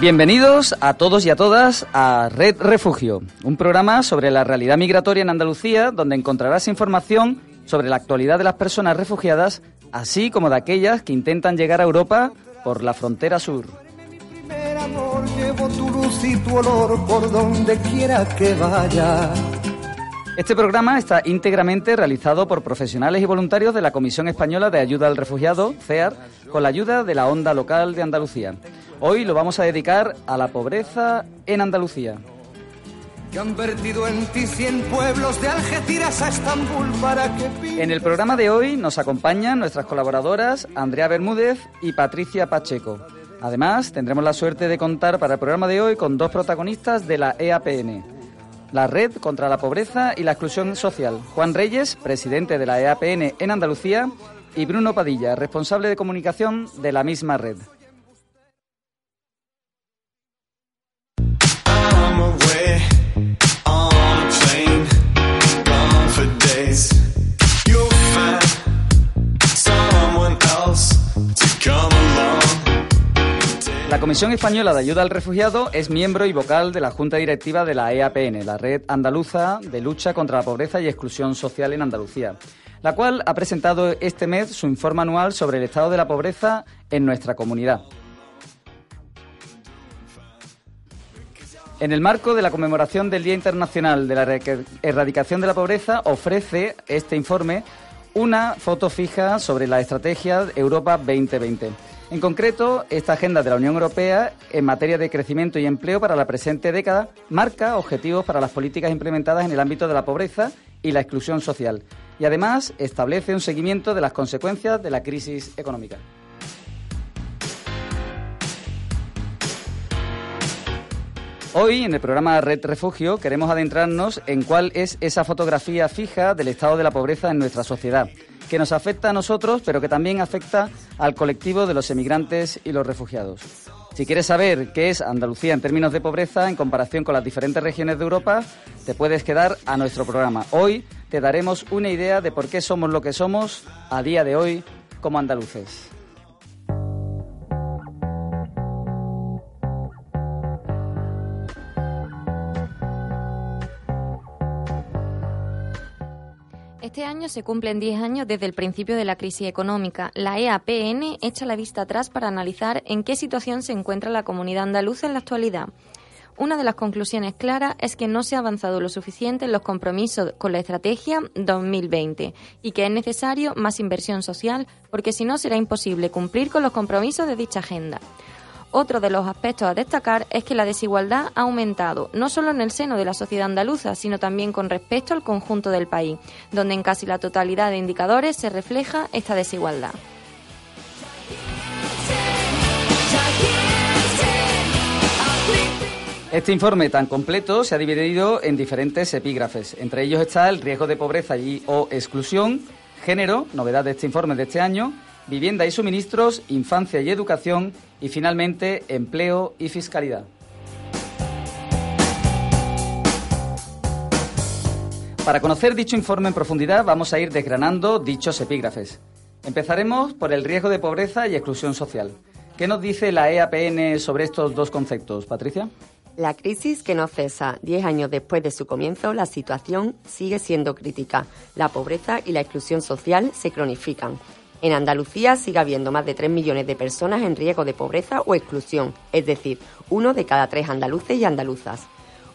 Bienvenidos a todos y a todas a Red Refugio, un programa sobre la realidad migratoria en Andalucía, donde encontrarás información sobre la actualidad de las personas refugiadas, así como de aquellas que intentan llegar a Europa por la frontera sur. Este programa está íntegramente realizado por profesionales y voluntarios de la Comisión Española de Ayuda al Refugiado, CEAR, con la ayuda de la Onda Local de Andalucía. Hoy lo vamos a dedicar a la pobreza en Andalucía. En el programa de hoy nos acompañan nuestras colaboradoras Andrea Bermúdez y Patricia Pacheco. Además, tendremos la suerte de contar para el programa de hoy con dos protagonistas de la EAPN, la Red contra la Pobreza y la Exclusión Social. Juan Reyes, presidente de la EAPN en Andalucía, y Bruno Padilla, responsable de comunicación de la misma red. La Comisión Española de Ayuda al Refugiado es miembro y vocal de la Junta Directiva de la EAPN, la Red Andaluza de Lucha contra la Pobreza y Exclusión Social en Andalucía, la cual ha presentado este mes su informe anual sobre el estado de la pobreza en nuestra comunidad. En el marco de la conmemoración del Día Internacional de la Erradicación de la Pobreza, ofrece este informe una foto fija sobre la estrategia Europa 2020 en concreto, esta agenda de la Unión Europea en materia de crecimiento y empleo para la presente década marca objetivos para las políticas implementadas en el ámbito de la pobreza y la exclusión social y además establece un seguimiento de las consecuencias de la crisis económica. Hoy, en el programa Red Refugio, queremos adentrarnos en cuál es esa fotografía fija del estado de la pobreza en nuestra sociedad que nos afecta a nosotros, pero que también afecta al colectivo de los emigrantes y los refugiados. Si quieres saber qué es Andalucía en términos de pobreza en comparación con las diferentes regiones de Europa, te puedes quedar a nuestro programa. Hoy te daremos una idea de por qué somos lo que somos a día de hoy como andaluces. Este año se cumplen 10 años desde el principio de la crisis económica. La EAPN echa la vista atrás para analizar en qué situación se encuentra la comunidad andaluza en la actualidad. Una de las conclusiones claras es que no se ha avanzado lo suficiente en los compromisos con la estrategia 2020 y que es necesario más inversión social porque si no será imposible cumplir con los compromisos de dicha agenda. Otro de los aspectos a destacar es que la desigualdad ha aumentado, no solo en el seno de la sociedad andaluza, sino también con respecto al conjunto del país, donde en casi la totalidad de indicadores se refleja esta desigualdad. Este informe tan completo se ha dividido en diferentes epígrafes. Entre ellos está el riesgo de pobreza y o exclusión, género, novedad de este informe de este año, vivienda y suministros, infancia y educación y finalmente empleo y fiscalidad. Para conocer dicho informe en profundidad vamos a ir desgranando dichos epígrafes. Empezaremos por el riesgo de pobreza y exclusión social. ¿Qué nos dice la EAPN sobre estos dos conceptos, Patricia? La crisis que no cesa. Diez años después de su comienzo, la situación sigue siendo crítica. La pobreza y la exclusión social se cronifican. En Andalucía sigue habiendo más de 3 millones de personas en riesgo de pobreza o exclusión, es decir, uno de cada tres andaluces y andaluzas.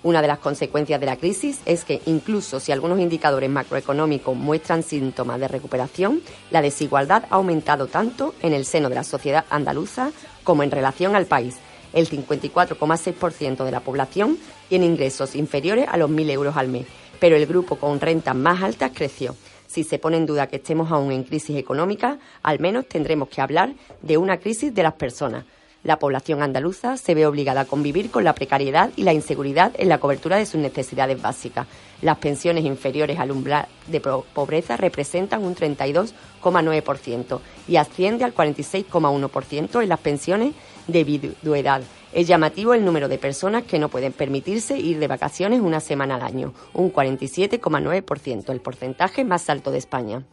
Una de las consecuencias de la crisis es que incluso si algunos indicadores macroeconómicos muestran síntomas de recuperación, la desigualdad ha aumentado tanto en el seno de la sociedad andaluza como en relación al país. El 54,6% de la población tiene ingresos inferiores a los 1.000 euros al mes, pero el grupo con rentas más altas creció. Si se pone en duda que estemos aún en crisis económica, al menos tendremos que hablar de una crisis de las personas la población andaluza se ve obligada a convivir con la precariedad y la inseguridad en la cobertura de sus necesidades básicas. Las pensiones inferiores al umbral de pobreza representan un 32,9% y asciende al 46,1% en las pensiones de viduedad. Es llamativo el número de personas que no pueden permitirse ir de vacaciones una semana al año, un 47,9%, el porcentaje más alto de España.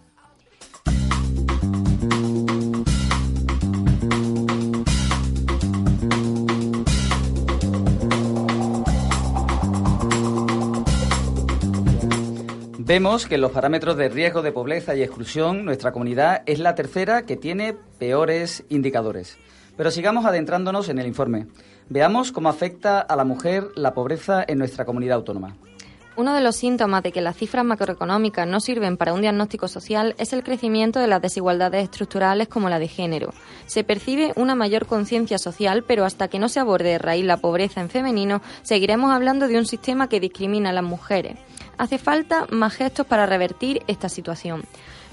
Vemos que en los parámetros de riesgo de pobreza y exclusión, nuestra comunidad es la tercera que tiene peores indicadores. Pero sigamos adentrándonos en el informe. Veamos cómo afecta a la mujer la pobreza en nuestra comunidad autónoma. Uno de los síntomas de que las cifras macroeconómicas no sirven para un diagnóstico social es el crecimiento de las desigualdades estructurales como la de género. Se percibe una mayor conciencia social, pero hasta que no se aborde de raíz la pobreza en femenino, seguiremos hablando de un sistema que discrimina a las mujeres. Hace falta más gestos para revertir esta situación.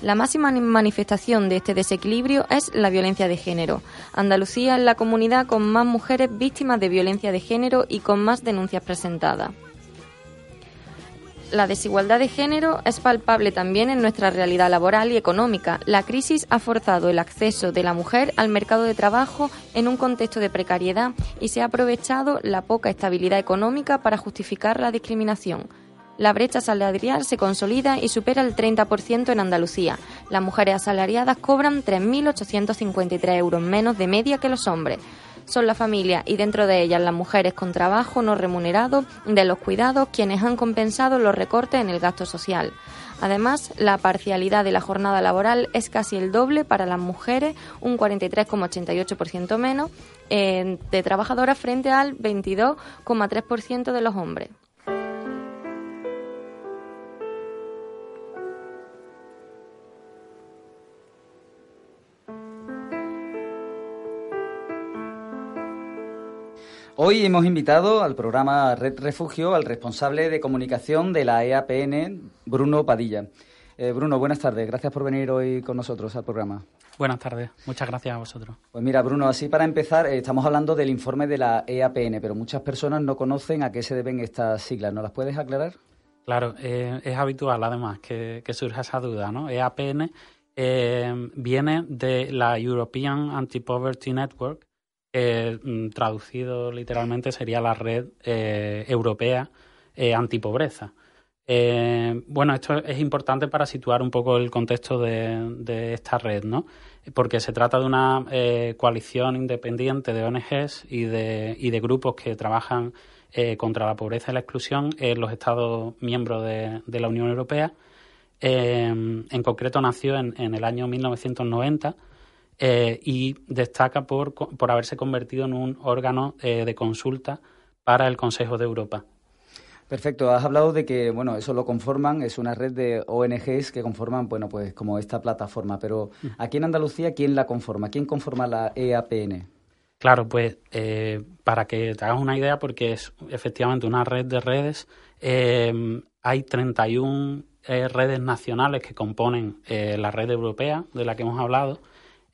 La máxima manifestación de este desequilibrio es la violencia de género. Andalucía es la comunidad con más mujeres víctimas de violencia de género y con más denuncias presentadas. La desigualdad de género es palpable también en nuestra realidad laboral y económica. La crisis ha forzado el acceso de la mujer al mercado de trabajo en un contexto de precariedad y se ha aprovechado la poca estabilidad económica para justificar la discriminación. La brecha salarial se consolida y supera el 30% en Andalucía. Las mujeres asalariadas cobran 3.853 euros menos de media que los hombres. Son la familia y dentro de ellas las mujeres con trabajo no remunerado de los cuidados quienes han compensado los recortes en el gasto social. Además, la parcialidad de la jornada laboral es casi el doble para las mujeres, un 43,88% menos eh, de trabajadoras frente al 22,3% de los hombres. Hoy hemos invitado al programa Red Refugio al responsable de comunicación de la EAPN, Bruno Padilla. Eh, Bruno, buenas tardes. Gracias por venir hoy con nosotros al programa. Buenas tardes. Muchas gracias a vosotros. Pues mira, Bruno, así para empezar, eh, estamos hablando del informe de la EAPN, pero muchas personas no conocen a qué se deben estas siglas. ¿No las puedes aclarar? Claro, eh, es habitual además que, surja esa duda, ¿no? EAPN viene de la European Anti-Poverty Network, Mm, traducido literalmente sería la red eh, europea eh, antipobreza. Eh, bueno, esto es importante para situar un poco el contexto de, esta red, ¿no? Porque se trata de una coalición independiente de ONGs y de, y de grupos que trabajan contra la pobreza y la exclusión en los Estados miembros de, la Unión Europea. en concreto nació en, en el año 1990 eh, y destaca por, por, haberse convertido en un órgano eh, de consulta para el Consejo de Europa. Perfecto. Has hablado de que, bueno, eso lo conforman, es una red de ONGs que conforman, bueno, pues como esta plataforma. Pero mm. aquí en Andalucía, ¿quién la conforma? ¿Quién conforma la EAPN? Claro, pues eh, para que te hagas una idea, porque es efectivamente una red de redes, hay 31 redes nacionales que componen la red europea de la que hemos hablado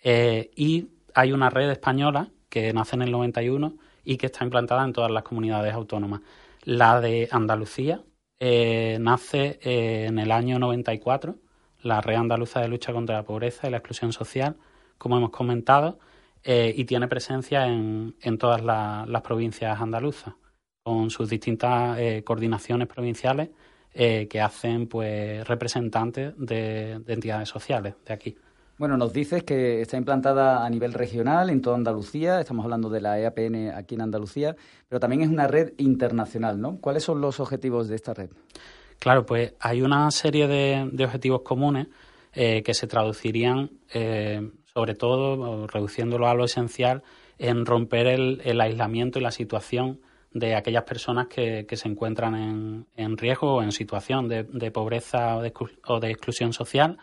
eh, y hay una red española que nace en el 91 y que está implantada en todas las comunidades autónomas. La de Andalucía eh, nace eh, en el año 94, la Red Andaluza de Lucha contra la Pobreza y la Exclusión Social, como hemos comentado, y tiene presencia en, todas las provincias andaluzas, con sus distintas coordinaciones provinciales que hacen pues representantes de entidades sociales de aquí. Bueno, nos dices que está implantada a nivel regional en toda Andalucía, estamos hablando de la EAPN aquí en Andalucía, pero también es una red internacional, ¿no? ¿Cuáles son los objetivos de esta red? Claro, pues hay una serie de, objetivos comunes eh, que se traducirían, eh, sobre todo, reduciéndolo a lo esencial, en romper el, aislamiento y la situación de aquellas personas que, se encuentran en, en, riesgo o en situación de, pobreza o de, exclusión social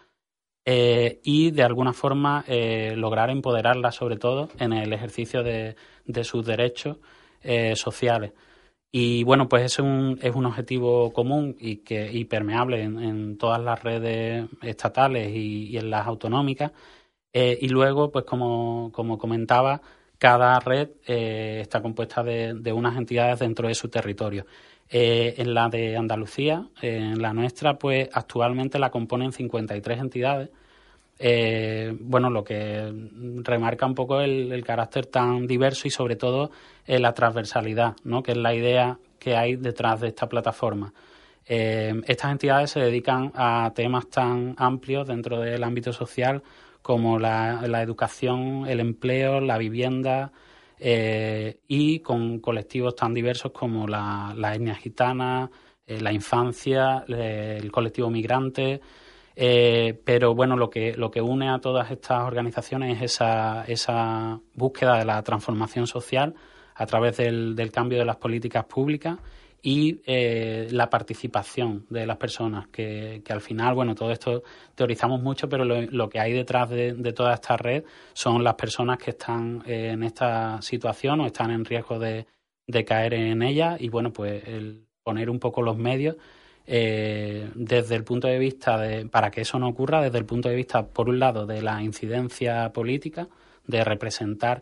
eh, y de alguna forma eh, lograr empoderarlas sobre todo en el ejercicio de, sus derechos eh, sociales. Y bueno, pues es un, es un objetivo común y que y permeable en, todas las redes estatales y, en las autonómicas. y luego, pues como, como comentaba, cada red eh, está compuesta de, unas entidades dentro de su territorio. Eh, en la de Andalucía, en la nuestra, pues actualmente la componen 53 entidades. Eh, bueno, lo que remarca un poco el, carácter tan diverso y sobre todo la transversalidad, ¿no? que es la idea que hay detrás de esta plataforma. estas entidades se dedican a temas tan amplios dentro del ámbito social como la, educación, el empleo, la vivienda eh, y con colectivos tan diversos como la, etnia gitana, eh, la infancia, eh, el colectivo migrante. pero bueno, lo que, lo que une a todas estas organizaciones es esa, esa búsqueda de la transformación social a través del, del cambio de las políticas públicas y eh, la participación de las personas, que, al final, bueno, todo esto teorizamos mucho, pero lo, que hay detrás de, toda esta red son las personas que están eh, en esta situación o están en riesgo de, caer en ella. Y, bueno, pues el poner un poco los medios eh, desde el punto de vista de, para que eso no ocurra, desde el punto de vista, por un lado, de la incidencia política, de representar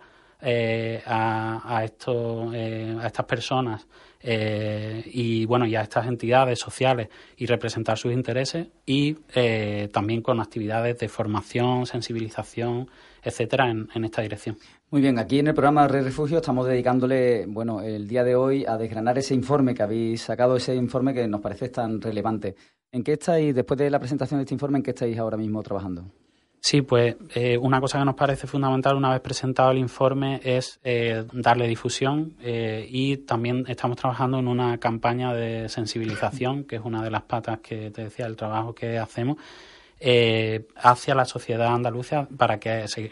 a, a, esto, a estas personas eh, y bueno, ya estas entidades sociales y representar sus intereses y eh, también con actividades de formación, sensibilización, etcétera, en, esta dirección. Muy bien, aquí en el programa Red Refugio estamos dedicándole, bueno, el día de hoy a desgranar ese informe que habéis sacado, ese informe que nos parece tan relevante. ¿En qué estáis, después de la presentación de este informe, en qué estáis ahora mismo trabajando? Sí, pues eh, una cosa que nos parece fundamental una vez presentado el informe es eh, darle difusión eh, y también estamos trabajando en una campaña de sensibilización, que es una de las patas que te decía el trabajo que hacemos, hacia la sociedad andaluza para que se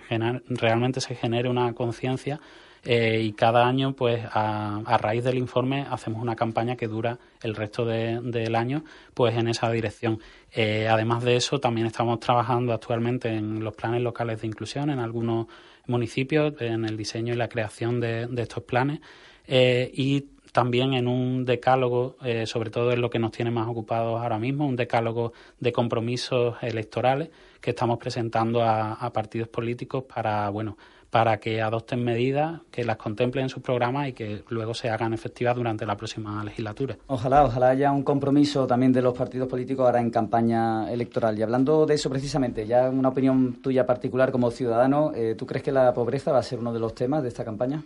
realmente se genere una conciencia eh, y cada año, pues a, raíz del informe, hacemos una campaña que dura el resto del año, pues en esa dirección. Eh, además de eso, también estamos trabajando actualmente en los planes locales de inclusión en algunos municipios, en el diseño y la creación de, estos planes eh, y también en un decálogo, sobre todo en lo que nos tiene más ocupados ahora mismo, un decálogo de compromisos electorales que estamos presentando a, a partidos políticos para, bueno, para que adopten medidas, que las contemplen en sus programas y que luego se hagan efectivas durante la próxima legislatura. Ojalá, ojalá haya un compromiso también de los partidos políticos ahora en campaña electoral. Y hablando de eso precisamente, ya una opinión tuya particular como ciudadano, eh, ¿tú crees que la pobreza va a ser uno de los temas de esta campaña?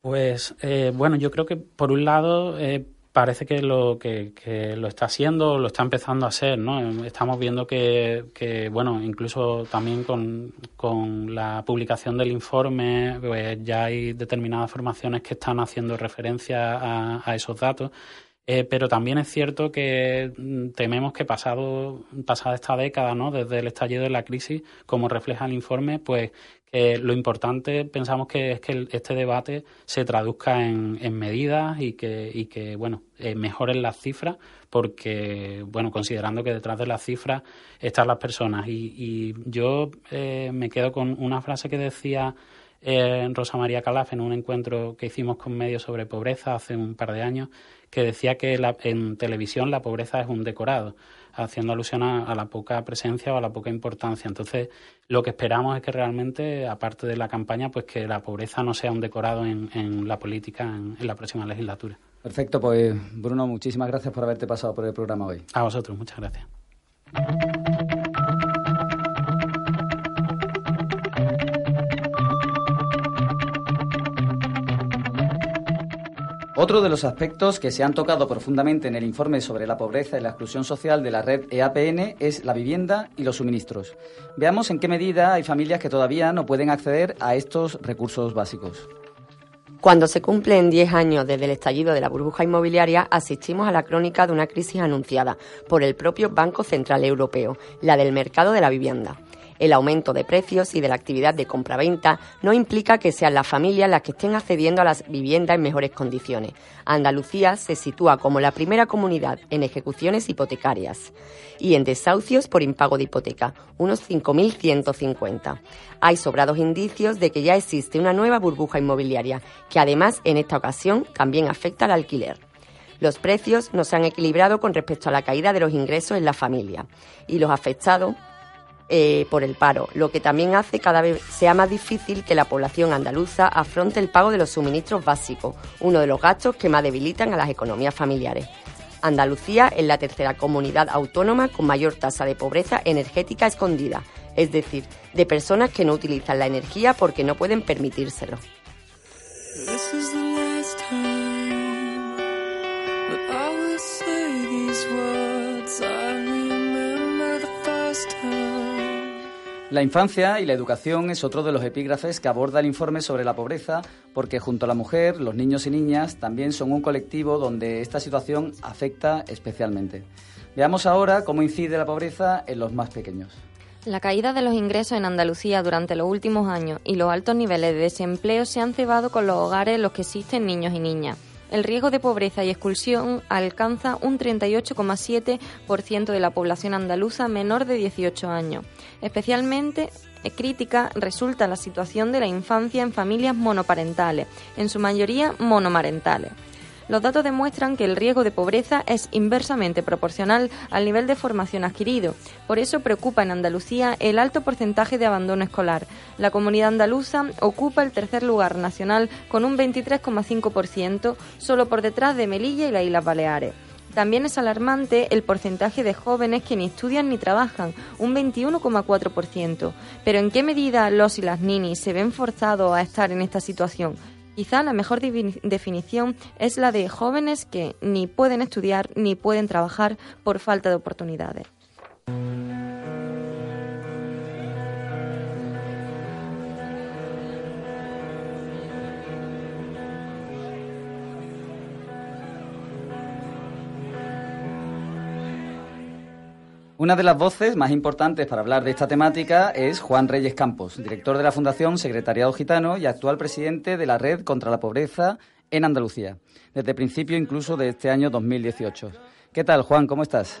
Pues eh, bueno, yo creo que por un lado eh, parece que lo que, lo está haciendo, lo está empezando a hacer, ¿no? Estamos viendo que, bueno, incluso también con, con, la publicación del informe, pues ya hay determinadas formaciones que están haciendo referencia a esos datos. Eh, pero también es cierto que mm, tememos que pasado, pasada esta década, ¿no? desde el estallido de la crisis, como refleja el informe, pues que lo importante pensamos que es que este debate se traduzca en, medidas y que, y que bueno, eh, mejoren las cifras, porque, bueno, considerando que detrás de las cifras están las personas. Y, yo eh, me quedo con una frase que decía eh, Rosa María Calaf en un encuentro que hicimos con medios sobre pobreza hace un par de años, que decía que en televisión la pobreza es un decorado haciendo alusión a, la poca presencia o a la poca importancia. Entonces, lo que esperamos es que realmente, aparte de la campaña, pues que la pobreza no sea un decorado en, la política en, en la próxima legislatura. Perfecto, pues Bruno, muchísimas gracias por haberte pasado por el programa hoy. A vosotros, muchas gracias. Otro de los aspectos que se han tocado profundamente en el informe sobre la pobreza y la exclusión social de la red EAPN es la vivienda y los suministros. Veamos en qué medida hay familias que todavía no pueden acceder a estos recursos básicos. Cuando se cumplen 10 años desde el estallido de la burbuja inmobiliaria, asistimos a la crónica de una crisis anunciada por el propio Banco Central Europeo, la del mercado de la vivienda. El aumento de precios y de la actividad de compraventa no implica que sean las familias las que estén accediendo a las viviendas en mejores condiciones. Andalucía se sitúa como la primera comunidad en ejecuciones hipotecarias y en desahucios por impago de hipoteca, unos 5.150. Hay sobrados indicios de que ya existe una nueva burbuja inmobiliaria que además en esta ocasión también afecta al alquiler. Los precios no se han equilibrado con respecto a la caída de los ingresos en la familia y los afectados eh, por el paro, lo que también hace cada vez sea más difícil que la población andaluza afronte el pago de los suministros básicos, uno de los gastos que más debilitan a las economías familiares. Andalucía es la tercera comunidad autónoma con mayor tasa de pobreza energética escondida, es decir, de personas que no utilizan la energía porque no pueden permitírselo. La infancia y la educación es otro de los epígrafes que aborda el informe sobre la pobreza, porque junto a la mujer, los niños y niñas también son un colectivo donde esta situación afecta especialmente. Veamos ahora cómo incide la pobreza en los más pequeños. La caída de los ingresos en Andalucía durante los últimos años y los altos niveles de desempleo se han cebado con los hogares en los que existen niños y niñas el riesgo de pobreza y exclusión alcanza un 38,7% de la población andaluza menor de 18 años. Especialmente eh, crítica resulta la situación de la infancia en familias monoparentales, en su mayoría monomarentales. Los datos demuestran que el riesgo de pobreza es inversamente proporcional al nivel de formación adquirido. Por eso preocupa en Andalucía el alto porcentaje de abandono escolar. La comunidad andaluza ocupa el tercer lugar nacional con un 23,5%, solo por detrás de Melilla y las Islas Baleares. También es alarmante el porcentaje de jóvenes que ni estudian ni trabajan, un 21,4%. Pero ¿en qué medida los y las ninis se ven forzados a estar en esta situación? Quizá la mejor definición es la de jóvenes que ni pueden estudiar ni pueden trabajar por falta de oportunidades. Una de las voces más importantes para hablar de esta temática es Juan Reyes Campos, director de la Fundación Secretariado Gitano y actual presidente de la Red contra la Pobreza en Andalucía, desde principio incluso de este año 2018. ¿Qué tal, Juan? ¿Cómo estás?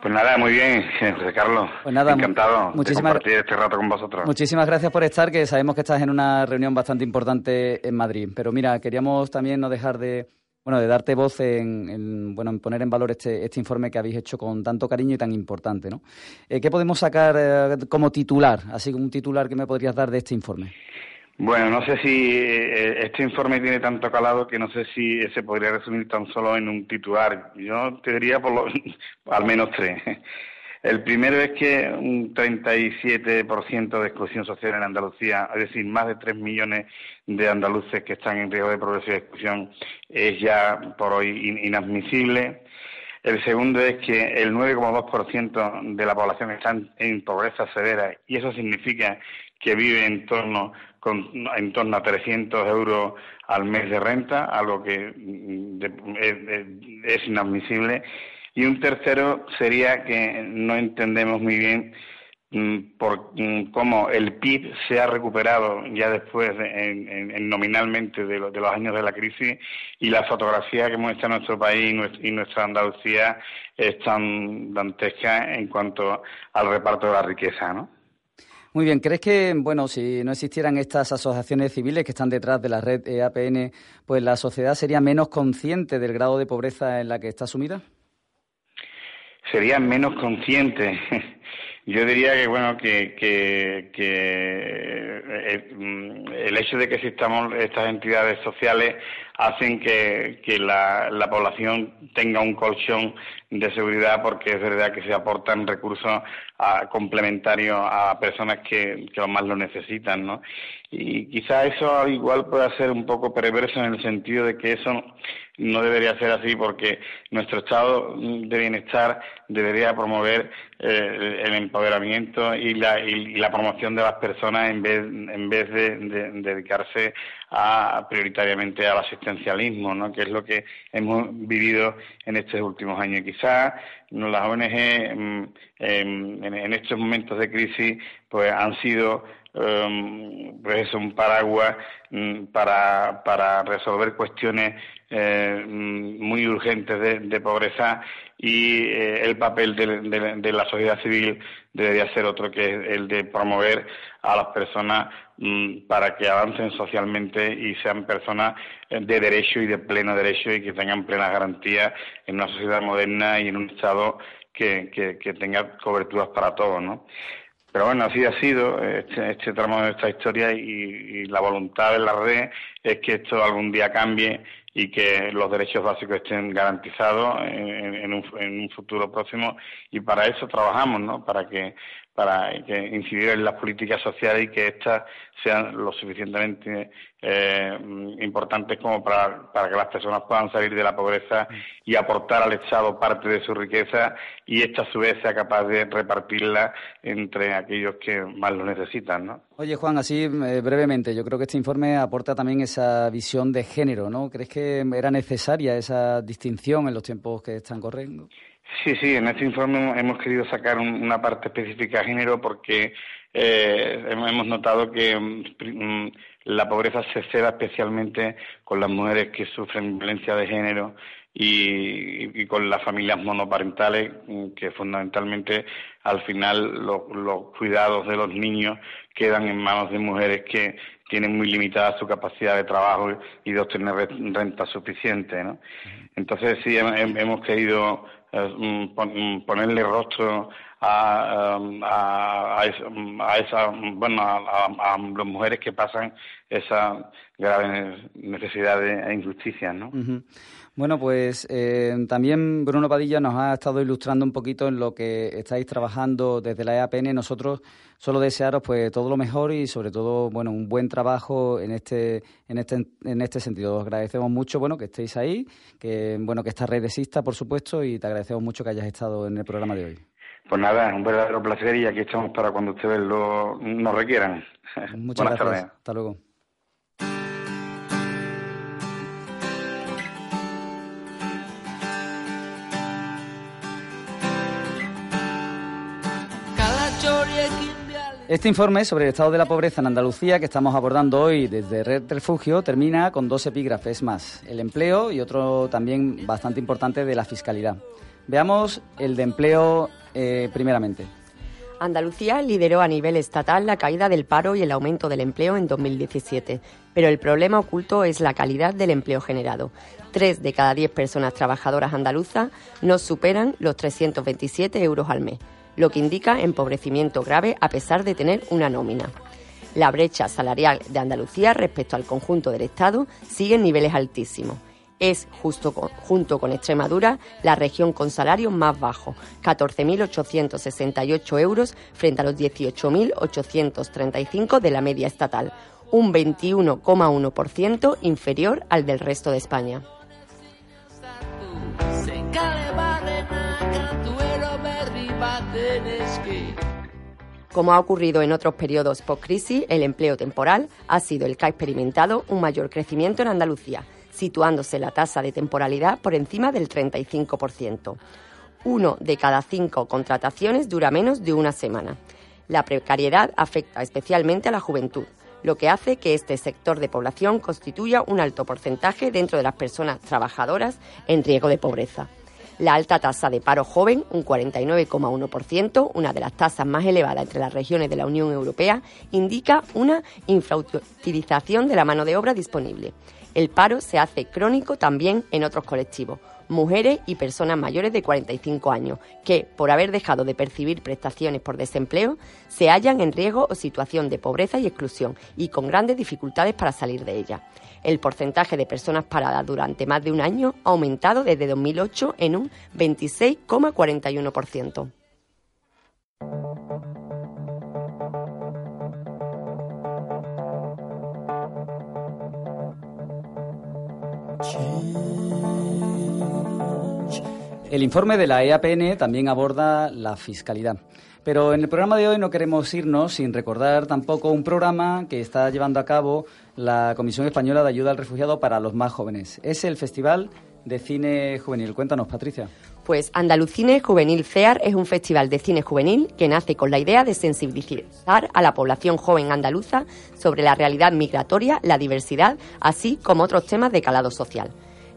Pues nada, muy bien, José Carlos. Pues nada, Encantado muchísimas, de compartir este rato con vosotros. Muchísimas gracias por estar, que sabemos que estás en una reunión bastante importante en Madrid. Pero mira, queríamos también no dejar de bueno, de darte voz en, bueno, en poner en valor este, este informe que habéis hecho con tanto cariño y tan importante, ¿no? Eh, ¿Qué podemos sacar eh, como titular, así como un titular que me podrías dar de este informe? Bueno, no sé si eh, este informe tiene tanto calado que no sé si se podría resumir tan solo en un titular. Yo te diría por lo, al menos tres. El primero es que un 37% de exclusión social en Andalucía, es decir, más de 3 millones de andaluces que están en riesgo de progresiva exclusión, es ya por hoy inadmisible. El segundo es que el 9,2% de la población está en pobreza severa y eso significa que vive en torno, en torno a 300 euros al mes de renta, algo que mm, es inadmisible. Y un tercero sería que no entendemos muy bien mm, por mm, cómo el PIB se ha recuperado ya después en, nominalmente de, los años de la crisis y la fotografía que muestra nuestro país y nuestra Andalucía es tan dantesca en cuanto al reparto de la riqueza, ¿no? Muy bien, ¿crees que, bueno, si no existieran estas asociaciones civiles que están detrás de la red EAPN, pues la sociedad sería menos consciente del grado de pobreza en la que está sumida? Serían menos conscientes. Yo diría que bueno que, que, eh, mm, el hecho de que existamos estas entidades sociales hacen que, la, población tenga un colchón de seguridad porque es verdad que se aportan recursos complementarios a personas que, que más lo necesitan, ¿no? Y quizá eso igual pueda ser un poco perverso en el sentido de que eso no debería ser así porque nuestro estado de bienestar debería promover eh, el empoderamiento y la, y, la promoción de las personas en vez, en vez de, dedicarse a, prioritariamente al asistencialismo, ¿no? que es lo que hemos vivido en estos últimos años. Quizás las ONG mm, en, estos momentos de crisis pues han sido um, pues un paraguas mm, para, para resolver cuestiones eh, muy urgentes de, pobreza y eh, el papel de, la sociedad civil debería ser otro que es el de promover a las personas mm, para que avancen socialmente y sean personas de derecho y de pleno derecho y que tengan plena garantía en una sociedad moderna y en un Estado que, que, tenga coberturas para todos, ¿no? Pero bueno, así ha sido este, este tramo de nuestra historia y, la voluntad de la red es que esto algún día cambie y que los derechos básicos estén garantizados en, un, en, un, futuro próximo y para eso trabajamos, ¿no? Para que para incidir en las políticas sociales y que éstas sean lo suficientemente eh, importantes como para, para, que las personas puedan salir de la pobreza y aportar al Estado parte de su riqueza y esta a su vez sea capaz de repartirla entre aquellos que más lo necesitan. ¿no? Oye, Juan, así eh, brevemente, yo creo que este informe aporta también esa visión de género, ¿no? ¿Crees que era necesaria esa distinción en los tiempos que están corriendo? Sí, sí, en este informe hemos querido sacar una parte específica de género porque eh, hemos notado que mm, la pobreza se ceda especialmente con las mujeres que sufren violencia de género y, con las familias monoparentales, mm, que fundamentalmente al final los cuidados de los niños quedan en manos de mujeres que tienen muy limitada su capacidad de trabajo y de obtener renta suficiente. ¿no? Entonces sí hemos querido eh, mm, mm, ponerle rostro a, a, a, esa, bueno, a, las mujeres que pasan esa grave necesidad de injusticia, ¿no? Bueno, pues eh, también Bruno Padilla nos ha estado ilustrando un poquito en lo que estáis trabajando desde la EAPN. Nosotros solo desearos pues todo lo mejor y sobre todo bueno un buen trabajo en este en este en este sentido. Os agradecemos mucho bueno que estéis ahí, que bueno que esta red por supuesto y te agradecemos mucho que hayas estado en el programa de hoy. Pues nada, un verdadero placer y aquí estamos para cuando ustedes lo nos requieran. Muchas gracias. Hasta luego. Este informe sobre el estado de la pobreza en Andalucía que estamos abordando hoy desde Red Refugio termina con dos epígrafes más, el empleo y otro también bastante importante de la fiscalidad. Veamos el de empleo eh, primeramente. Andalucía lideró a nivel estatal la caída del paro y el aumento del empleo en 2017, pero el problema oculto es la calidad del empleo generado. Tres de cada diez personas trabajadoras andaluzas no superan los 327 euros al mes lo que indica empobrecimiento grave a pesar de tener una nómina. La brecha salarial de Andalucía respecto al conjunto del Estado sigue en niveles altísimos. Es, justo junto con Extremadura, la región con salario más bajo, 14.868 euros frente a los 18.835 de la media estatal, un 21,1% inferior al del resto de España. Como ha ocurrido en otros periodos post-crisis, el empleo temporal ha sido el que ha experimentado un mayor crecimiento en Andalucía, situándose la tasa de temporalidad por encima del 35%. Uno de cada cinco contrataciones dura menos de una semana. La precariedad afecta especialmente a la juventud, lo que hace que este sector de población constituya un alto porcentaje dentro de las personas trabajadoras en riesgo de pobreza. La alta tasa de paro joven, un 49,1%, una de las tasas más elevadas entre las regiones de la Unión Europea, indica una infrautilización de la mano de obra disponible. El paro se hace crónico también en otros colectivos, mujeres y personas mayores de 45 años, que, por haber dejado de percibir prestaciones por desempleo, se hallan en riesgo o situación de pobreza y exclusión y con grandes dificultades para salir de ella. El porcentaje de personas paradas durante más de un año ha aumentado desde 2008 en un 26,41%. El informe de la EAPN también aborda la fiscalidad. Pero en el programa de hoy no queremos irnos sin recordar tampoco un programa que está llevando a cabo la Comisión Española de Ayuda al Refugiado para los más jóvenes. Es el Festival de Cine Juvenil. Cuéntanos, Patricia. Pues Andalucine Juvenil CEAR es un festival de cine juvenil que nace con la idea de sensibilizar a la población joven andaluza sobre la realidad migratoria, la diversidad, así como otros temas de calado social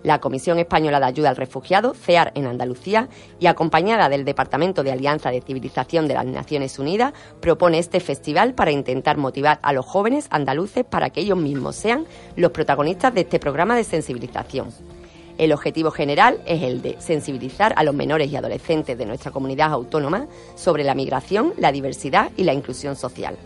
la Comisión Española de Ayuda al Refugiado, CEAR en Andalucía, y acompañada del Departamento de Alianza de Civilización de las Naciones Unidas, propone este festival para intentar motivar a los jóvenes andaluces para que ellos mismos sean los protagonistas de este programa de sensibilización. El objetivo general es el de sensibilizar a los menores y adolescentes de nuestra comunidad autónoma sobre la migración, la diversidad y la inclusión social.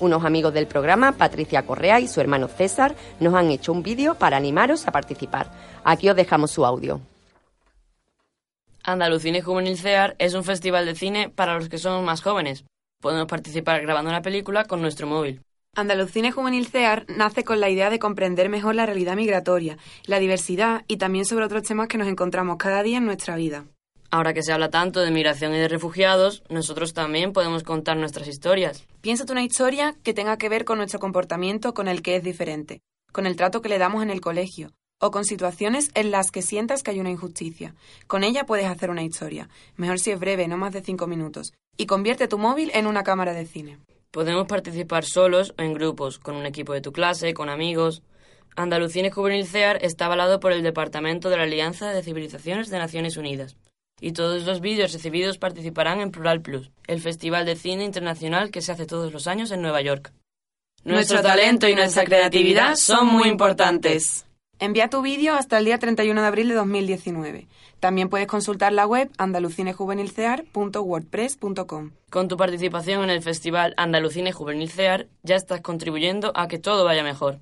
Unos amigos del programa, Patricia Correa y su hermano César, nos han hecho un vídeo para animaros a participar. Aquí os dejamos su audio. Andalucine Juvenil CEAR es un festival de cine para los que somos más jóvenes. Podemos participar grabando una película con nuestro móvil. Andalucine Juvenil CEAR nace con la idea de comprender mejor la realidad migratoria, la diversidad y también sobre otros temas que nos encontramos cada día en nuestra vida. Ahora que se habla tanto de migración y de refugiados, nosotros también podemos contar nuestras historias. Piénsate una historia que tenga que ver con nuestro comportamiento con el que es diferente, con el trato que le damos en el colegio, o con situaciones en las que sientas que hay una injusticia. Con ella puedes hacer una historia, mejor si es breve, no más de cinco minutos, y convierte tu móvil en una cámara de cine. Podemos participar solos o en grupos, con un equipo de tu clase, con amigos. Andalucía Juvenil CEAR está avalado por el Departamento de la Alianza de Civilizaciones de Naciones Unidas y todos los vídeos recibidos participarán en Plural Plus, el festival de cine internacional que se hace todos los años en Nueva York. Nuestro talento y nuestra creatividad son muy importantes. Envía tu vídeo hasta el día 31 de abril de 2019. También puedes consultar la web andalucinejuvenilcear.wordpress.com. Con tu participación en el festival Andalucine Juvenil Cear ya estás contribuyendo a que todo vaya mejor.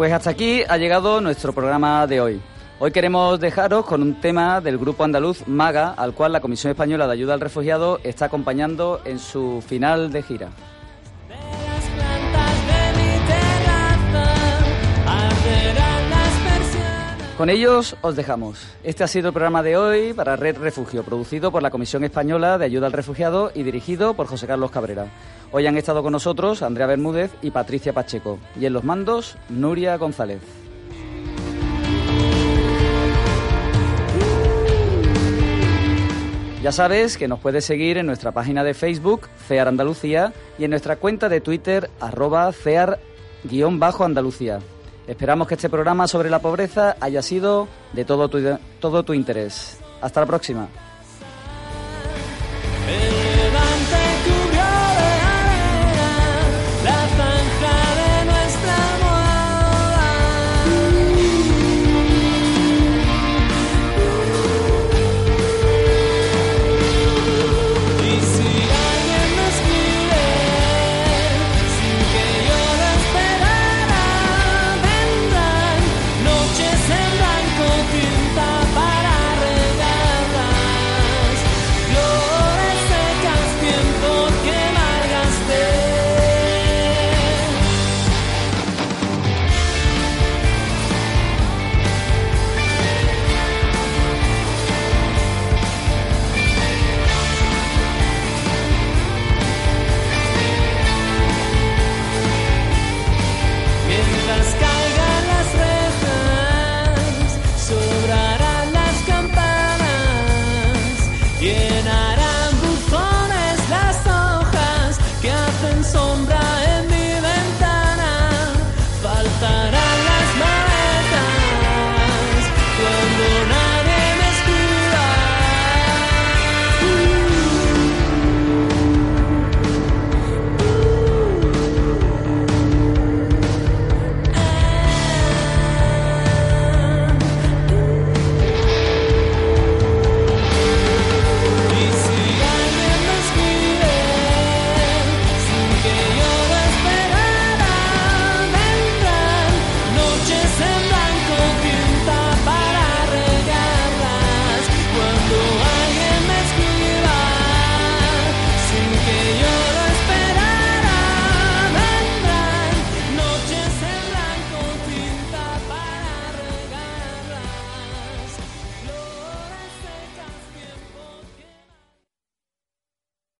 Pues hasta aquí ha llegado nuestro programa de hoy. Hoy queremos dejaros con un tema del grupo andaluz MAGA, al cual la Comisión Española de Ayuda al Refugiado está acompañando en su final de gira. Con ellos os dejamos. Este ha sido el programa de hoy para Red Refugio, producido por la Comisión Española de Ayuda al Refugiado y dirigido por José Carlos Cabrera. Hoy han estado con nosotros Andrea Bermúdez y Patricia Pacheco. Y en los mandos, Nuria González. Ya sabes que nos puedes seguir en nuestra página de Facebook, CEAR Andalucía, y en nuestra cuenta de Twitter, arroba CEAR-Andalucía. Esperamos que este programa sobre la pobreza haya sido de todo tu, todo tu interés. Hasta la próxima.